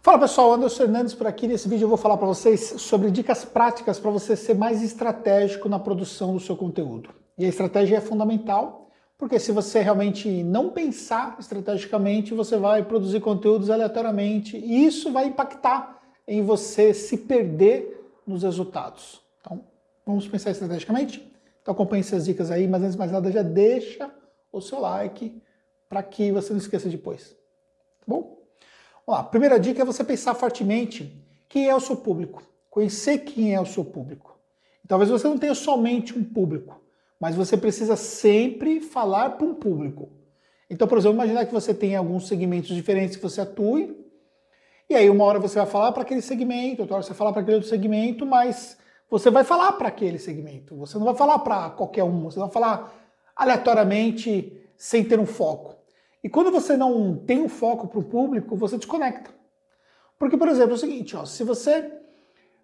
Fala pessoal, Anderson Fernandes por aqui. Nesse vídeo eu vou falar para vocês sobre dicas práticas para você ser mais estratégico na produção do seu conteúdo. E a estratégia é fundamental, porque se você realmente não pensar estrategicamente, você vai produzir conteúdos aleatoriamente e isso vai impactar em você se perder nos resultados. Então, vamos pensar estrategicamente? Então acompanhe essas dicas aí, mas antes de mais nada já deixa o seu like para que você não esqueça depois. Tá bom? Vamos. A primeira dica é você pensar fortemente quem é o seu público, conhecer quem é o seu público. talvez você não tenha somente um público, mas você precisa sempre falar para um público. Então, por exemplo, imaginar que você tem alguns segmentos diferentes que você atue, e aí uma hora você vai falar para aquele segmento, outra hora você vai falar para aquele outro segmento, mas você vai falar para aquele segmento. Você não vai falar para qualquer um, você vai falar aleatoriamente sem ter um foco. E quando você não tem um foco para o público, você desconecta. Porque, por exemplo, é o seguinte, ó, se você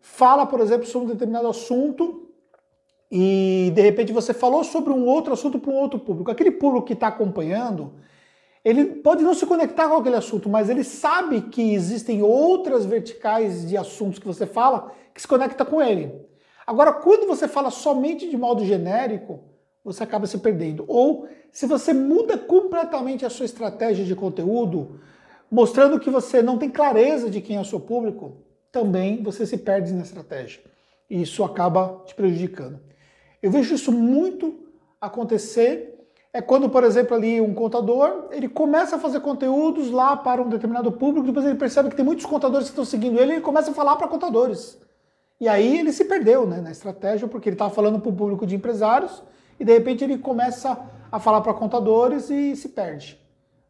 fala, por exemplo, sobre um determinado assunto e de repente você falou sobre um outro assunto para um outro público, aquele público que está acompanhando, ele pode não se conectar com aquele assunto, mas ele sabe que existem outras verticais de assuntos que você fala que se conecta com ele. Agora, quando você fala somente de modo genérico, você acaba se perdendo. Ou se você muda completamente a sua estratégia de conteúdo, mostrando que você não tem clareza de quem é o seu público, também você se perde na estratégia. E isso acaba te prejudicando. Eu vejo isso muito acontecer é quando, por exemplo, ali um contador, ele começa a fazer conteúdos lá para um determinado público, depois ele percebe que tem muitos contadores que estão seguindo ele, ele começa a falar para contadores. E aí ele se perdeu né, na estratégia, porque ele estava falando para o público de empresários, e de repente ele começa a falar para contadores e se perde.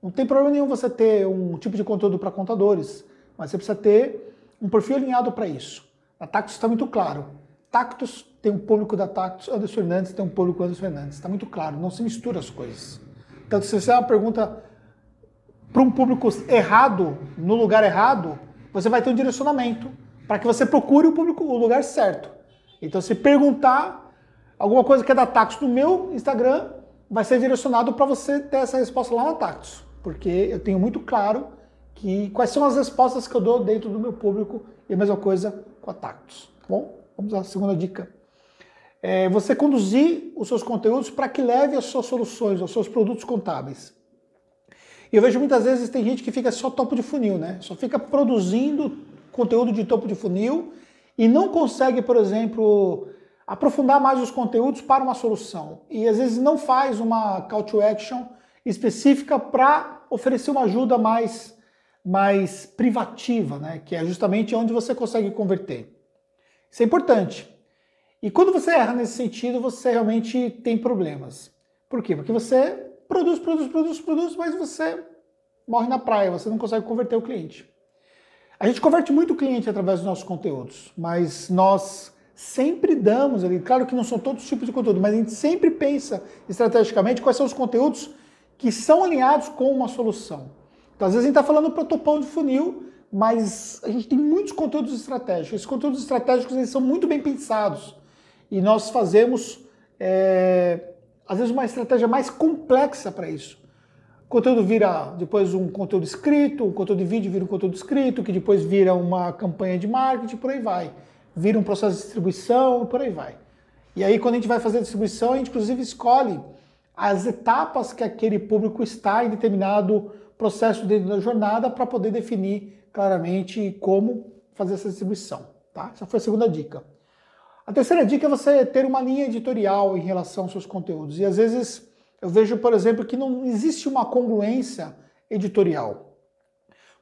Não tem problema nenhum você ter um tipo de conteúdo para contadores, mas você precisa ter um perfil alinhado para isso. A Tactus está muito claro. Tactus tem um público da Tactus, Anderson Fernandes tem um público Anderson Fernandes. Está muito claro, não se mistura as coisas. Então, se você é uma pergunta para um público errado, no lugar errado, você vai ter um direcionamento para que você procure o público, o lugar certo. Então, se perguntar alguma coisa que é da Tactus no meu Instagram, vai ser direcionado para você ter essa resposta lá na Tactus, porque eu tenho muito claro que quais são as respostas que eu dou dentro do meu público e a mesma coisa com a Tactus. Tá bom, vamos à segunda dica. É você conduzir os seus conteúdos para que leve as suas soluções, os seus produtos contábeis. E eu vejo muitas vezes tem gente que fica só topo de funil, né? Só fica produzindo conteúdo de topo de funil e não consegue, por exemplo, aprofundar mais os conteúdos para uma solução. E às vezes não faz uma call to action específica para oferecer uma ajuda mais, mais privativa, né? que é justamente onde você consegue converter. Isso é importante. E quando você erra nesse sentido, você realmente tem problemas. Por quê? Porque você produz, produz, produz, produz, mas você morre na praia, você não consegue converter o cliente. A gente converte muito cliente através dos nossos conteúdos, mas nós sempre damos ali. Claro que não são todos os tipos de conteúdo, mas a gente sempre pensa estrategicamente quais são os conteúdos que são alinhados com uma solução. Então, às vezes a gente está falando para topão de funil, mas a gente tem muitos conteúdos estratégicos. Esses conteúdos estratégicos eles são muito bem pensados e nós fazemos, é, às vezes, uma estratégia mais complexa para isso. O conteúdo vira depois um conteúdo escrito, o conteúdo de vídeo vira um conteúdo escrito, que depois vira uma campanha de marketing, por aí vai vira um processo de distribuição, por aí vai. E aí, quando a gente vai fazer a distribuição, a gente inclusive escolhe as etapas que aquele público está em determinado processo dentro da jornada para poder definir claramente como fazer essa distribuição. Tá? Essa foi a segunda dica. A terceira dica é você ter uma linha editorial em relação aos seus conteúdos. E às vezes eu vejo, por exemplo, que não existe uma congruência editorial.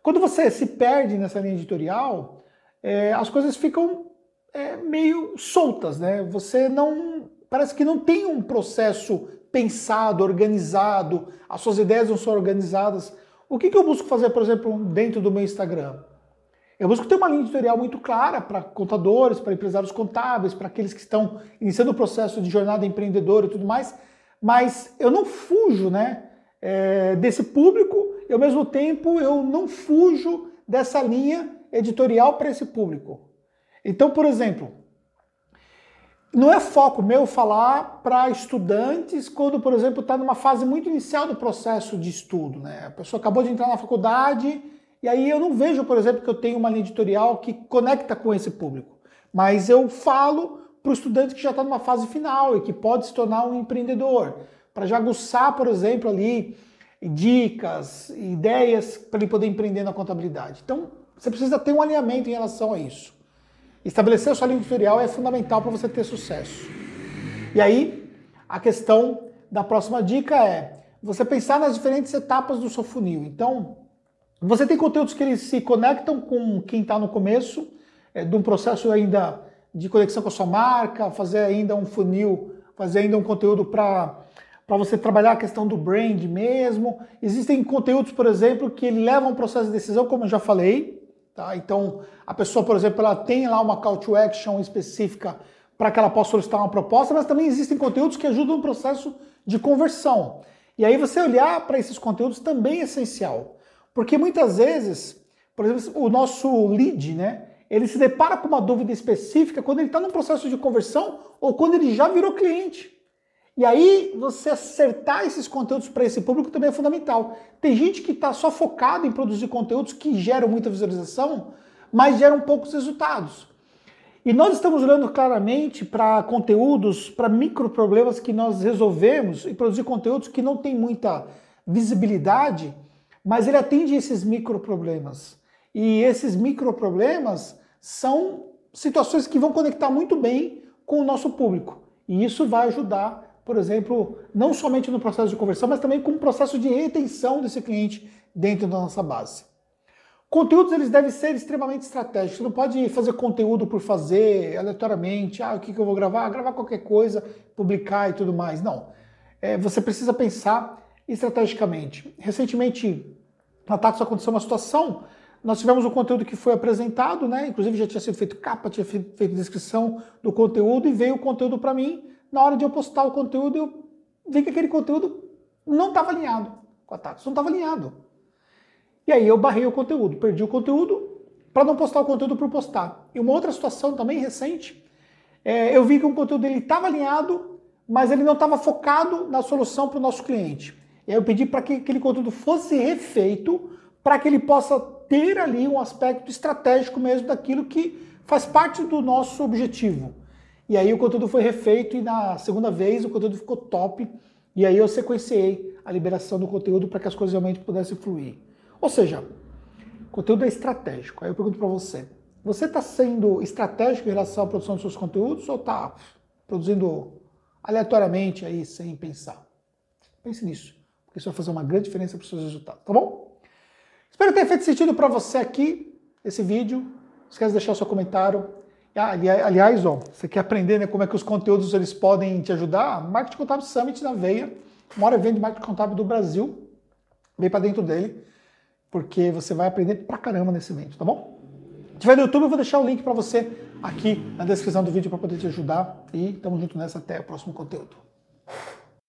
Quando você se perde nessa linha editorial, é, as coisas ficam é, meio soltas, né? Você não. Parece que não tem um processo pensado, organizado, as suas ideias não são organizadas. O que, que eu busco fazer, por exemplo, dentro do meu Instagram? Eu busco ter uma linha editorial muito clara para contadores, para empresários contábeis, para aqueles que estão iniciando o processo de jornada empreendedora e tudo mais, mas eu não fujo né, é, desse público e, ao mesmo tempo, eu não fujo dessa linha editorial para esse público. Então, por exemplo, não é foco meu falar para estudantes quando, por exemplo, está numa fase muito inicial do processo de estudo. Né? A pessoa acabou de entrar na faculdade E aí eu não vejo, por exemplo, que eu tenho uma linha editorial que conecta com esse público. Mas eu falo para o estudante que já está numa fase final e que pode se tornar um empreendedor. Para já aguçar, por exemplo, ali dicas, ideias para ele poder empreender na contabilidade. Então, você precisa ter um alinhamento em relação a isso. Estabelecer a sua linha editorial é fundamental para você ter sucesso. E aí, a questão da próxima dica é você pensar nas diferentes etapas do seu funil. Então, você tem conteúdos que eles se conectam com quem está no começo, é, de um processo ainda de conexão com a sua marca, fazer ainda um funil, fazer ainda um conteúdo para para você trabalhar a questão do brand mesmo. Existem conteúdos, por exemplo, que levam ao processo de decisão, como eu já falei. Tá? Então, a pessoa, por exemplo, ela tem lá uma call to action específica para que ela possa solicitar uma proposta, mas também existem conteúdos que ajudam no processo de conversão. E aí você olhar para esses conteúdos também é essencial. Porque muitas vezes, por exemplo, o nosso lead, né? Ele se depara com uma dúvida específica quando ele está no processo de conversão ou quando ele já virou cliente. E aí, você acertar esses conteúdos para esse público também é fundamental. Tem gente que está só focado em produzir conteúdos que geram muita visualização, mas geram poucos resultados. E nós estamos olhando claramente para conteúdos, para micro problemas que nós resolvemos e produzir conteúdos que não tem muita visibilidade, mas ele atende esses micro problemas. E esses micro problemas são situações que vão conectar muito bem com o nosso público. E isso vai ajudar, por exemplo, não somente no processo de conversão, mas também com o processo de retenção desse cliente dentro da nossa base. Conteúdos eles devem ser extremamente estratégicos. Você não pode fazer conteúdo por fazer aleatoriamente. Ah, o que, que eu vou gravar? Gravar qualquer coisa, publicar e tudo mais. Não. É, você precisa pensar estrategicamente. Recentemente, na Taxo aconteceu uma situação. Nós tivemos um conteúdo que foi apresentado, né? Inclusive já tinha sido feito capa, tinha feito descrição do conteúdo e veio o conteúdo para mim. Na hora de eu postar o conteúdo, eu vi que aquele conteúdo não estava alinhado com a Taxo, não estava alinhado. E aí eu barrei o conteúdo, perdi o conteúdo para não postar o conteúdo por postar. E uma outra situação também recente, é, eu vi que o conteúdo ele estava alinhado, mas ele não estava focado na solução para o nosso cliente. E aí eu pedi para que aquele conteúdo fosse refeito para que ele possa ter ali um aspecto estratégico mesmo daquilo que faz parte do nosso objetivo. E aí o conteúdo foi refeito e na segunda vez o conteúdo ficou top. E aí eu sequenciei a liberação do conteúdo para que as coisas realmente pudessem fluir. Ou seja, conteúdo é estratégico. Aí eu pergunto para você: você está sendo estratégico em relação à produção dos seus conteúdos ou está produzindo aleatoriamente aí sem pensar? Pense nisso, porque isso vai fazer uma grande diferença para os seus resultados, tá bom? Espero ter feito sentido para você aqui esse vídeo. Não esquece de deixar o seu comentário. Ah, aliás, ó, você quer aprender né, como é que os conteúdos eles podem te ajudar? Marketing Contábil Summit na veia, o maior evento de marketing contábil do Brasil. Vem para dentro dele porque você vai aprender pra caramba nesse evento, tá bom? Se tiver no YouTube, eu vou deixar o link para você aqui na descrição do vídeo para poder te ajudar. E tamo junto nessa até o próximo conteúdo.